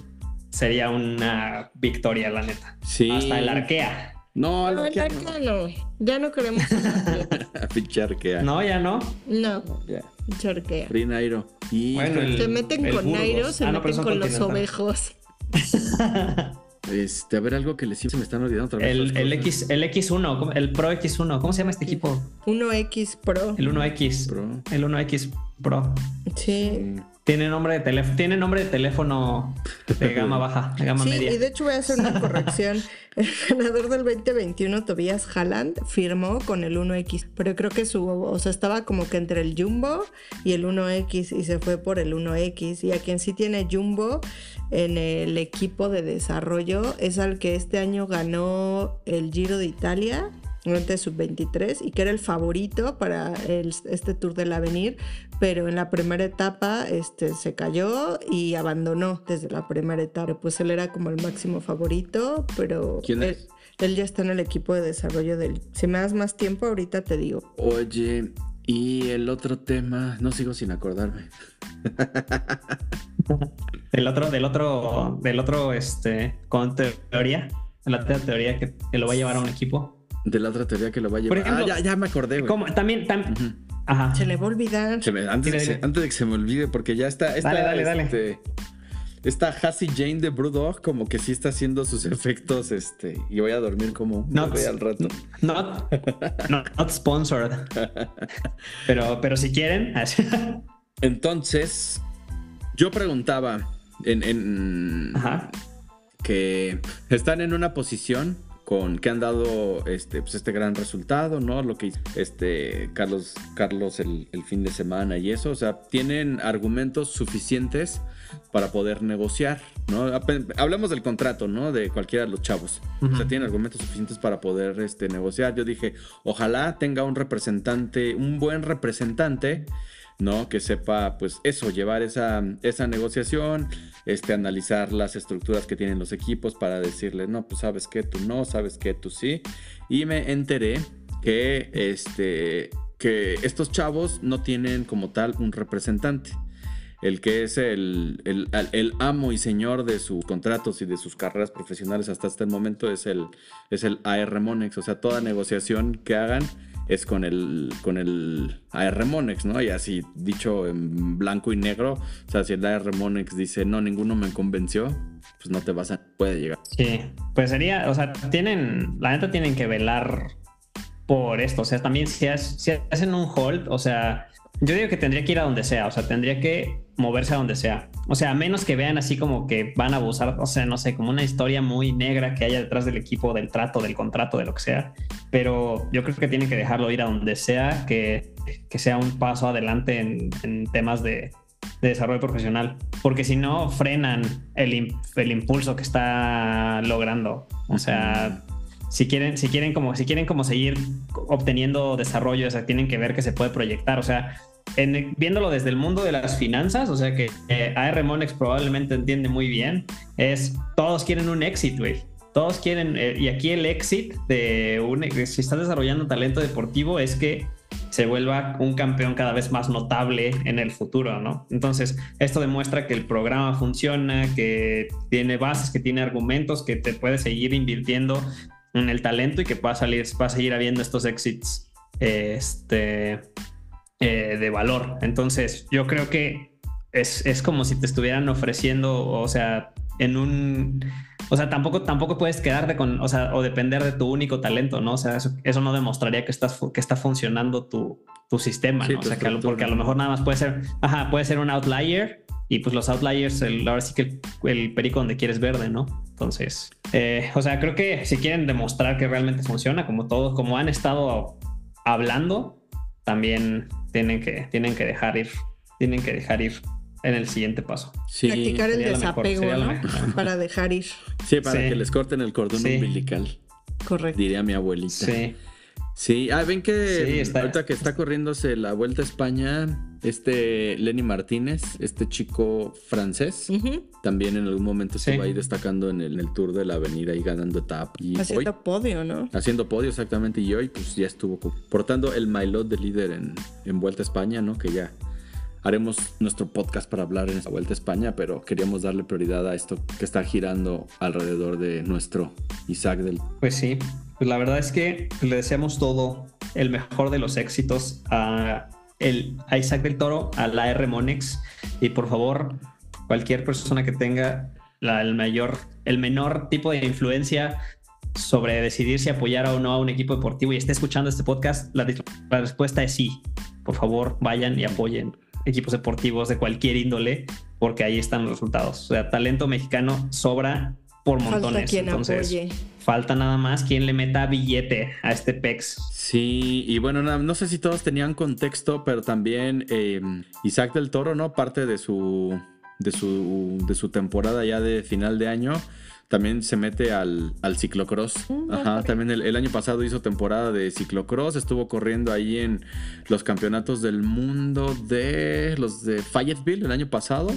sería una victoria, la neta. Sí. Hasta el Arkea. No, el Arkea no. Ya no queremos. Pinche Arkea. No, ya no. No. Ya. Arkea. Free Nairo. Y bueno, se meten con Nairo, se ah, meten con los ovejos. Este, a ver, algo que les se me están olvidando otra vez. El, el, X, el X1, el Pro X1, ¿cómo se llama este equipo? 1X Pro. El 1X Pro. El 1X Pro. Sí. Tiene nombre de teléfono, tiene nombre de teléfono de gama baja, de gama media. Y de hecho voy a hacer una corrección. El ganador del 2021, Tobias Halland, firmó con el 1X, pero creo que su, o sea, estaba como que entre el Jumbo y el 1X y se fue por el 1X. Y a quien sí tiene Jumbo en el equipo de desarrollo es al que este año ganó el Giro de Italia de sub-23 y que era el favorito para este Tour del Avenir, pero en la primera etapa este, se cayó y abandonó desde la primera etapa. Pues él era como el máximo favorito, pero él, él, ya está en el equipo de desarrollo del... Si me das más tiempo, ahorita te digo. Oye, y el otro tema, no sigo sin acordarme. del otro, del otro, del otro, este, con teoría, la teoría que, que lo va a llevar a un equipo. De la otra teoría que lo va a llevar. ah, ya, ya me acordé, güey. Como, también, Ajá. Se le va a olvidar. antes, de que se me olvide, porque ya está. está dale, dale, este, Esta Hassie Jane de Brewdog como que sí está haciendo sus efectos, este, y voy a dormir como un not, al rato. Not, not, sponsored. pero, pero si quieren. Entonces, yo preguntaba en, en que están en una posición con que han dado este, pues este gran resultado, ¿no? Lo que hizo este Carlos, Carlos el, fin de semana y eso, o sea, tienen argumentos suficientes para poder negociar, ¿no? Hablemos del contrato, ¿no? De cualquiera de los chavos. O sea, tienen argumentos suficientes para poder este, negociar. Yo dije, ojalá tenga un representante, un buen representante ¿no? Que sepa, pues eso, llevar esa, esa negociación, este, analizar las estructuras que tienen los equipos para decirle, no, pues sabes que tú no, sabes que tú sí. Y me enteré que, este, que estos chavos no tienen como tal un representante. El que es el, el, amo y señor de sus contratos y de sus carreras profesionales hasta este momento es el, es el AR Monex. O sea, toda negociación que hagan es con el, con el AR Monex, ¿no? Y así dicho en blanco y negro, o sea, si el AR Monex dice, no, ninguno me convenció, pues no te vas a, puede llegar. Sí, pues sería, o sea, tienen, la neta tienen que velar por esto, o sea, también si, si hacen un hold, o sea, yo digo que tendría que ir a donde sea, o sea, tendría que moverse a donde sea. O sea, a menos que vean así como que van a abusar, o sea, no sé, como una historia muy negra que haya detrás del equipo, del trato, del contrato, de lo que sea. Pero yo creo que tienen que dejarlo ir a donde sea, que, que sea un paso adelante en, en temas de, de, desarrollo profesional. Porque si no, frenan el, el impulso que está logrando. O sea, si quieren, si quieren como, si quieren como seguir obteniendo desarrollo, o sea, tienen que ver que se puede proyectar. O sea, en, viéndolo desde el mundo de las finanzas, o sea que eh, AR Monex probablemente entiende muy bien, es todos quieren un exit, güey. Todos quieren, eh, y aquí el exit de un, si estás desarrollando talento deportivo es que se vuelva un campeón cada vez más notable en el futuro, ¿no? Entonces, esto demuestra que el programa funciona, que tiene bases, que tiene argumentos, que te puede seguir invirtiendo en el talento y que pueda salir, va a seguir habiendo estos exits este, eh, de valor. Entonces, yo creo que es, es, como si te estuvieran ofreciendo, o sea, en un... O sea, tampoco, tampoco puedes quedarte con, o sea, o depender de tu único talento, ¿no? O sea, eso, eso no demostraría que, estás, que está funcionando tu, tu sistema, ¿no? o sea, que porque a lo mejor nada más puede ser, ajá, puede ser un outlier y pues los outliers, el, ahora sí que el, el, perico donde quieres verde, ¿no? Entonces, eh, o sea, creo que si quieren demostrar que realmente funciona, como todos, como han estado hablando, también tienen que, tienen que dejar ir, tienen que dejar ir en el siguiente paso. Sí, Practicar el desapego, ¿no? Para dejar ir. Sí, para sí. que les corten el cordón sí. umbilical. Correcto. Diría mi abuelita. Sí. Sí, ah, ven que sí, está. ahorita que está corriéndose la Vuelta a España, este Lenny Martínez, este chico francés, uh -huh. también en algún momento sí. se va a ir destacando en el, en el, Tour de la Avenida y ganando etapa. Y haciendo hoy, podio, ¿no? Haciendo podio, exactamente. Y hoy, pues ya estuvo portando el maillot de líder en, en Vuelta a España, ¿no? Que ya haremos nuestro podcast para hablar en esta Vuelta a España, pero queríamos darle prioridad a esto que está girando alrededor de nuestro Isaac del. Pues sí, pues la verdad es que le deseamos todo el mejor de los éxitos a, el, Isaac del Toro, a la R Monex y por favor, cualquier persona que tenga el mayor, el menor tipo de influencia sobre decidir si apoyar o no a un equipo deportivo y esté escuchando este podcast, la, la respuesta es sí. Por favor, vayan y apoyen equipos deportivos de cualquier índole, porque ahí están los resultados. O sea, talento mexicano sobra por montones. Falta quien Entonces, apoye. falta nada más quien le meta billete a este PEX. Sí, y bueno, no, no sé si todos tenían contexto, pero también eh, Isaac del Toro, ¿no? Parte de su, de su, de su temporada ya de final de año también se mete al, al ciclocross. Mm, Ajá, también el, el, año pasado hizo temporada de ciclocross, estuvo corriendo ahí en los campeonatos del mundo de los de Fayetteville el año pasado.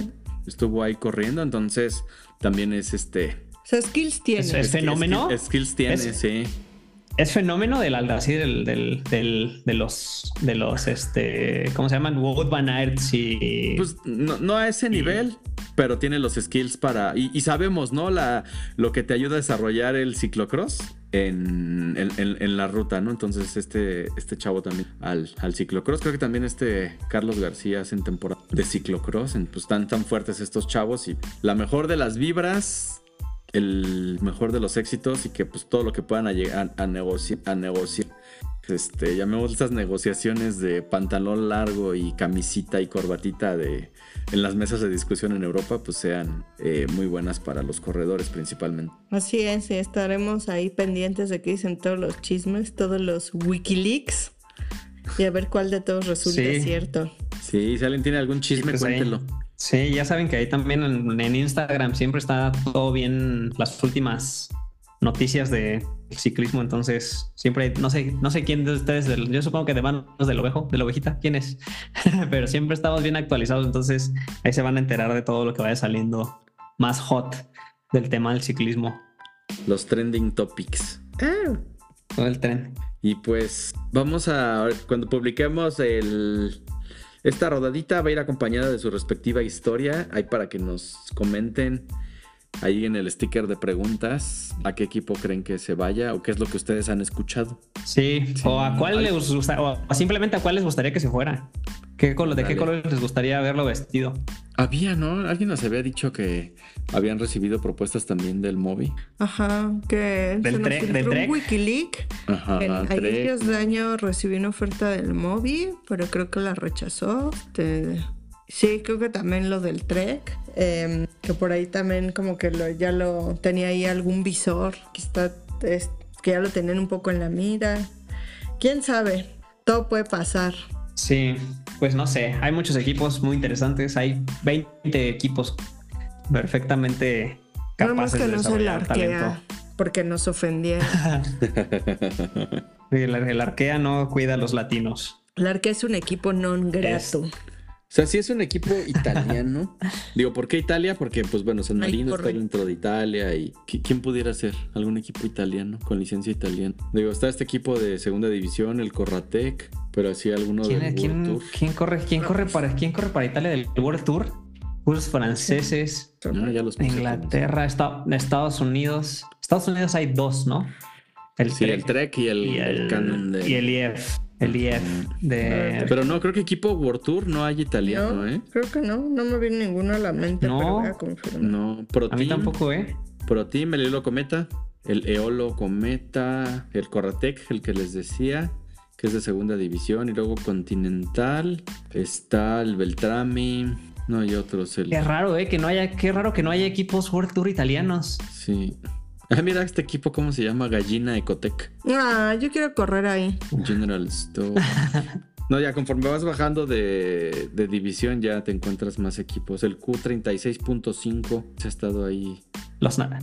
Estuvo ahí corriendo, entonces también es este. O sea, skills tiene. Es, es fenómeno. Skills tiene, es, sí. Es fenómeno del así del, del, del, de los de los este ¿cómo se llaman? Wood Van Aerts y. Pues no, no a ese y... nivel, pero tiene los skills para. Y, y, sabemos, ¿no? La, lo que te ayuda a desarrollar el ciclocross en, en, en, en, la ruta, ¿no? Entonces, este, este chavo también al, al ciclocross. Creo que también este Carlos García hace en temporada de ciclocross. Pues están tan fuertes estos chavos y la mejor de las vibras. El mejor de los éxitos y que pues todo lo que puedan a, llegar a, negociar, a negociar este, llamemos estas negociaciones de pantalón largo y camisita y corbatita de, en las mesas de discusión en Europa, pues sean eh, muy buenas para los corredores principalmente. Así es, estaremos ahí pendientes de que dicen todos los chismes, todos los Wikileaks y a ver cuál de todos resulta sí. cierto. Sí, si alguien tiene algún chisme, sí, pues cuéntelo. Ahí. Sí, ya saben que ahí también en, en Instagram siempre está todo bien, las últimas noticias de ciclismo, entonces siempre no sé, no sé quién de ustedes, yo supongo que de manos del ovejo, de la ovejita, quién es, pero siempre estamos bien actualizados, entonces ahí se van a enterar de todo lo que vaya saliendo más hot del tema del ciclismo. Los trending topics. Ah. Todo el tren. Y pues vamos a, cuando publiquemos el, esta rodadita va a ir acompañada de su respectiva historia, ahí para que nos comenten ahí en el sticker de preguntas a qué equipo creen que se vaya o qué es lo que ustedes han escuchado. Sí, sí. o a cuál les gusta, o simplemente a cuál les gustaría que se fuera. ¿Qué color, ¿De qué color les gustaría verlo vestido? Había, ¿no? Alguien nos había dicho que habían recibido propuestas también del Moby. Ajá, que ¿Del se nos Trek- filtró del un Trek? Wikileak. Ajá, En- a inicios de año recibí una oferta del Moby, pero creo que la rechazó. Este, sí, creo que también lo del Trek. em, que por ahí también como que lo- ya lo tenía ahí algún visor. Que, está, es- que ya lo tenían un poco en la mira. ¿Quién sabe? Todo puede pasar. Sí, pues no sé. Hay muchos equipos muy interesantes. Hay 20 equipos perfectamente capaces que de no se desarrollar larquea talento. porque nos ofendieron. El, el Arkea no cuida a los latinos. Larquea es un equipo non grato. O sea, sí es un equipo italiano. Digo, ¿por qué Italia? Porque, pues bueno, San Ay, Marino está dentro de Italia y ¿qui- ¿quién pudiera ser? ¿Algún equipo italiano con licencia italiana? Digo, está este equipo de segunda división, el Corratec, pero así alguno ¿Quién, del quién- World Tour. quién corre, quién, corre para, ¿Quién corre para Italia del World Tour? Puros franceses. No, ya los puse Inglaterra, Esta- Estados Unidos. Estados Unidos hay dos, ¿no? El Sí, el Trek Trek y el, y el el, Canon de... y el IF. El IF de. Pero no, creo que equipo World Tour no hay italiano, No, ¿eh? creo que no, no me viene ninguno a la mente, No. pero voy a confirmar. No, Pro A mí tampoco, ¿eh? Pro Team, el Eolo Cometa, el Eolo Cometa, el Corratec, el que les decía, que es de segunda división, y luego Continental, está el Beltrami, no hay otros, el... Qué raro, ¿eh? Que no haya, qué raro que no haya equipos World Tour italianos. Sí. Ah, mira este equipo, ¿cómo se llama? Gallina Ecotec. Ah, yo quiero correr ahí. General Store. No, ya conforme vas bajando de, de división ya te encuentras más equipos. El Q36.5 se ha estado ahí Los na-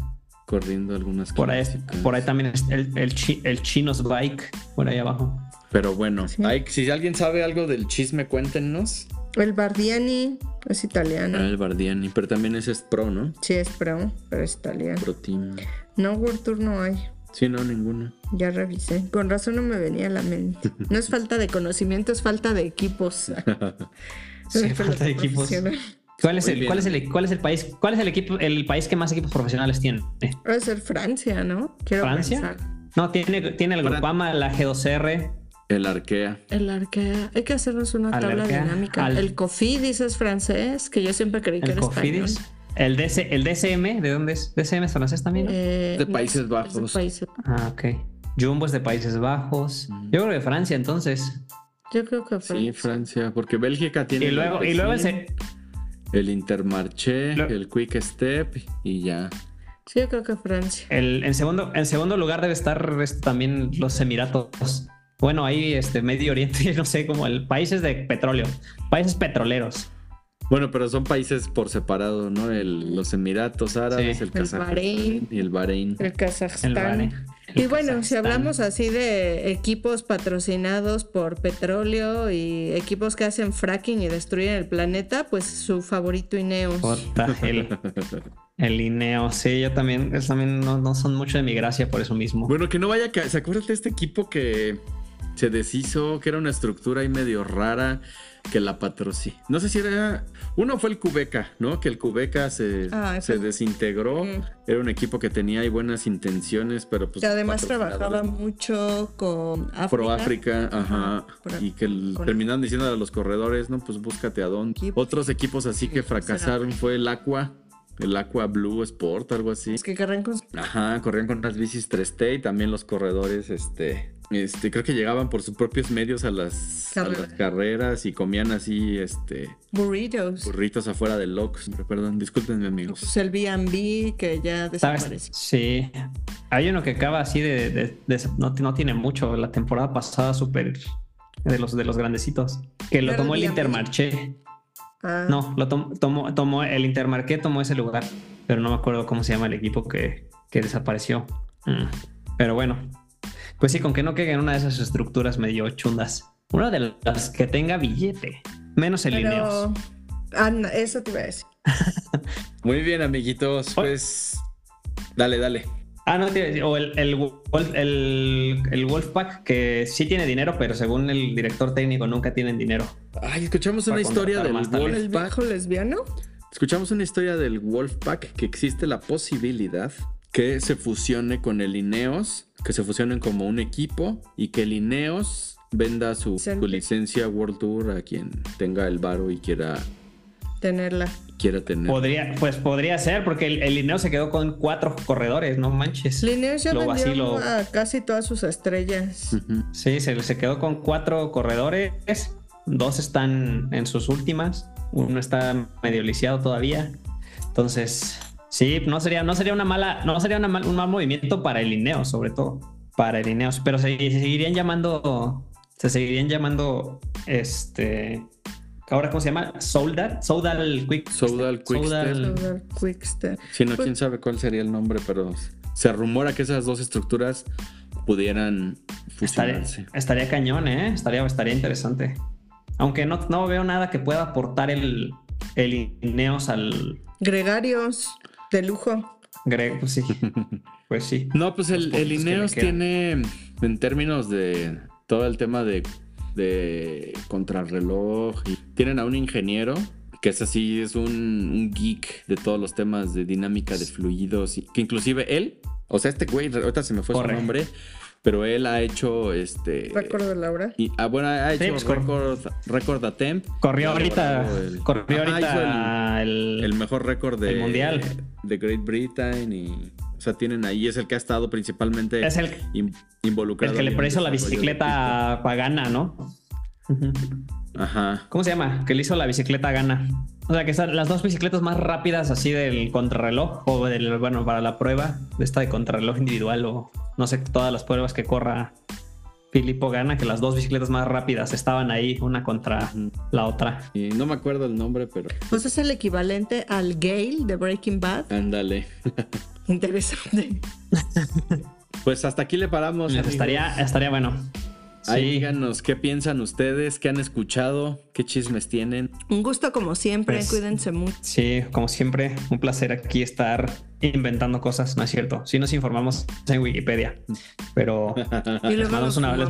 corriendo algunas por ahí, por ahí también es el, el, chi- el Chinos Bike, por ahí abajo. Pero bueno, Sí. hay- si alguien sabe algo del chisme, cuéntenos. El Bardiani es italiano. Ah, el Bardiani, pero también ese es pro, ¿no? Sí, es pro, pero es italiano. Pro Team. No, World Tour no hay. Sí, no, ninguno. Ya revisé. Con razón no me venía a la mente. No es falta de conocimiento, es falta de equipos. Sí, falta de equipos. ¿Cuál es, el, bien. cuál, es el, ¿Cuál es el país? ¿Cuál es el equipo, el país que más equipos profesionales tiene? Debe ser Francia, ¿no? Quiero ¿Francia? pensar. No, tiene, tiene el Grupama, la G2R, El Arkea. El Arkea. Hay que hacernos una Al tabla dinámica. al- El Cofidis es francés, que yo siempre creí que el era Cofidis, español. el, DC, el DCM, ¿de dónde es? ¿DCM es francés también? no? Eh, De Países es- Bajos. de Países- Ah, ok. Jumbo es de Países Bajos. Mm. Yo creo que Francia, entonces. Yo creo que Sí, Francia. Francia, porque Bélgica tiene Y luego, el y luego el, Racing, se- el Intermarché, Lo- el Quick Step y ya. Sí, yo creo que Francia. el- en, segundo, en segundo lugar debe estar también los Emiratos. Bueno, ahí este Medio Oriente, no sé, como el países de petróleo, países petroleros. Bueno, pero son países por separado, ¿no? El- los Emiratos Árabes, Sí. el El Kazajstán Bahrein. y el Bahrein. El Kazajstán. El Bahrein, el y bueno, si hablamos así de equipos patrocinados por petróleo y equipos que hacen fracking y destruyen el planeta, pues su favorito Ineos. Jota, el, el Ineo, sí, yo también, es también no, no son mucho de mi gracia por eso mismo. Bueno, que no vaya a ca- ¿Se acuerdan de este equipo que se deshizo, que era una estructura ahí medio rara, que la patrocinó? No sé si era... Uno fue el Cubeca, ¿no? Que el Cubeca se, Ah, se desintegró. Mm. Era un equipo que tenía ahí buenas intenciones, pero pues... que además trabajaba mucho con África. Pro África, ajá. Y que terminaron diciendo a los corredores, no, pues búscate a. Equipo. Otros equipos así que fracasaron fue el Aqua, el Aqua Blue Sport, algo así. Es que cargan con Ajá, corrían con unas bicis 3T y también los corredores, este, este, creo que llegaban por sus propios medios a las, a las Carreras. y comían así, este, burritos. burritos afuera del Lux. Perdón, discúlpenme amigos. Pues el B&B que ya desapareció. Sí. Hay uno que acaba así de, de- de- no, no tiene mucho. La temporada pasada súper de los de los grandecitos. Que lo ¿Era tomó el? Intermarché. Ah, No, lo tom- tomó, tomó el Intermarché tomó ese lugar. Pero no me acuerdo cómo se llama el equipo que, que desapareció. Mm. Pero bueno. Pues sí, con que no quede en una de esas estructuras medio chundas. Una de las que tenga billete. Menos el pero... Ah, no, eso te iba a decir. Muy bien, amiguitos, pues, dale, dale. Ah, no, te- o el, el, el, el Wolfpack, que sí tiene dinero, pero según el director técnico nunca tienen dinero. Ay, escuchamos una historia del más talento. ¿El Wolfpack. viejo lesbiano? Escuchamos una historia del Wolfpack que existe la posibilidad que se fusione con el Ineos, que se fusionen como un equipo y que el Ineos venda su, su licencia World Tour a quien tenga el varo y quiera, Tenerla. quiera tener. Podría, pues podría ser, porque el, el se quedó con cuatro corredores, no manches. Linear ya Lo vendió vacilo. a casi todas sus estrellas. Sí, se, se quedó con cuatro corredores. Dos están en sus últimas. Uno está medio lisiado todavía. Entonces, sí, no sería, no sería una mala, no sería una mal- un mal movimiento para el Lineo, sobre todo. Para el Ineos. Pero se, se seguirían llamando. Se seguirían llamando. Este. Ahora, ¿cómo se llama? Soldal. Soldal Quick. Soudal- Solar Quickstep. Si no, Pues- quién sabe cuál sería el nombre, pero se rumora que esas dos estructuras pudieran Estaría, fusionarse. estaría cañón, ¿eh? Estaría, estaría interesante. Aunque no, no veo nada que pueda aportar el, el Ineos al Gregarios de lujo. Greg. Pues sí. Pues sí. No, pues el, el que Ineos tiene, en términos de todo el tema de, de contrarreloj, y tienen a un ingeniero que es así, es un, un geek de todos los temas de dinámica de fluidos, y, que inclusive él, o sea, este güey, ahorita se me fue Corre. su nombre, pero él ha hecho este... Récord de Laura. Y, ah, bueno, ha hecho pues, cor- récord, récord attempt. Corrió ahorita. el- Corrió Ajá, ahorita el, el mejor récord de, El mundial. de Great Britain y o sea tienen ahí es el que ha estado principalmente Es el, in- involucrado el que le hizo la bicicleta Pagana, ¿no? Ajá ¿Cómo se llama? Que le hizo la bicicleta Gana. O sea, que son las dos bicicletas más rápidas así del contrarreloj o del, bueno, para la prueba de esta de contrarreloj individual o no sé, todas las pruebas que corra Filippo Gana, que las dos bicicletas más rápidas estaban ahí, una contra la otra. y no me acuerdo el nombre pero Pues es el equivalente al Gale de Breaking Bad. ándale Interesante. pues hasta aquí le paramos amigos. Estaría, estaría bueno. Ahí Sí. díganos qué piensan ustedes qué han escuchado qué chismes tienen Un gusto como siempre. Pues- Cuídense mucho. Sí, como siempre, un placer aquí estar inventando cosas, ¿no es cierto? Sí nos informamos en Wikipedia, pero Y luego mandamos una- les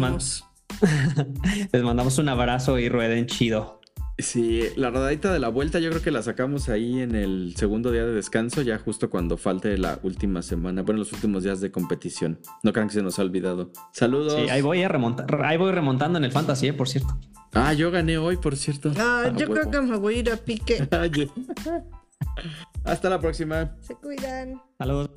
les mandamos un abrazo y rueden chido. Sí, la rodadita de la vuelta yo creo que la sacamos ahí en el segundo día de descanso, ya justo cuando falte la última semana, bueno, los últimos días de competición. No crean que se nos ha olvidado. Saludos. Sí, ahí voy a remontar, ahí voy remontando en el fantasy, eh, por cierto. Ah, yo gané hoy, por cierto. Ah, Ah, yo huevo. creo que me voy a ir a pique. Ay, Hasta la próxima. Se cuidan. Saludos.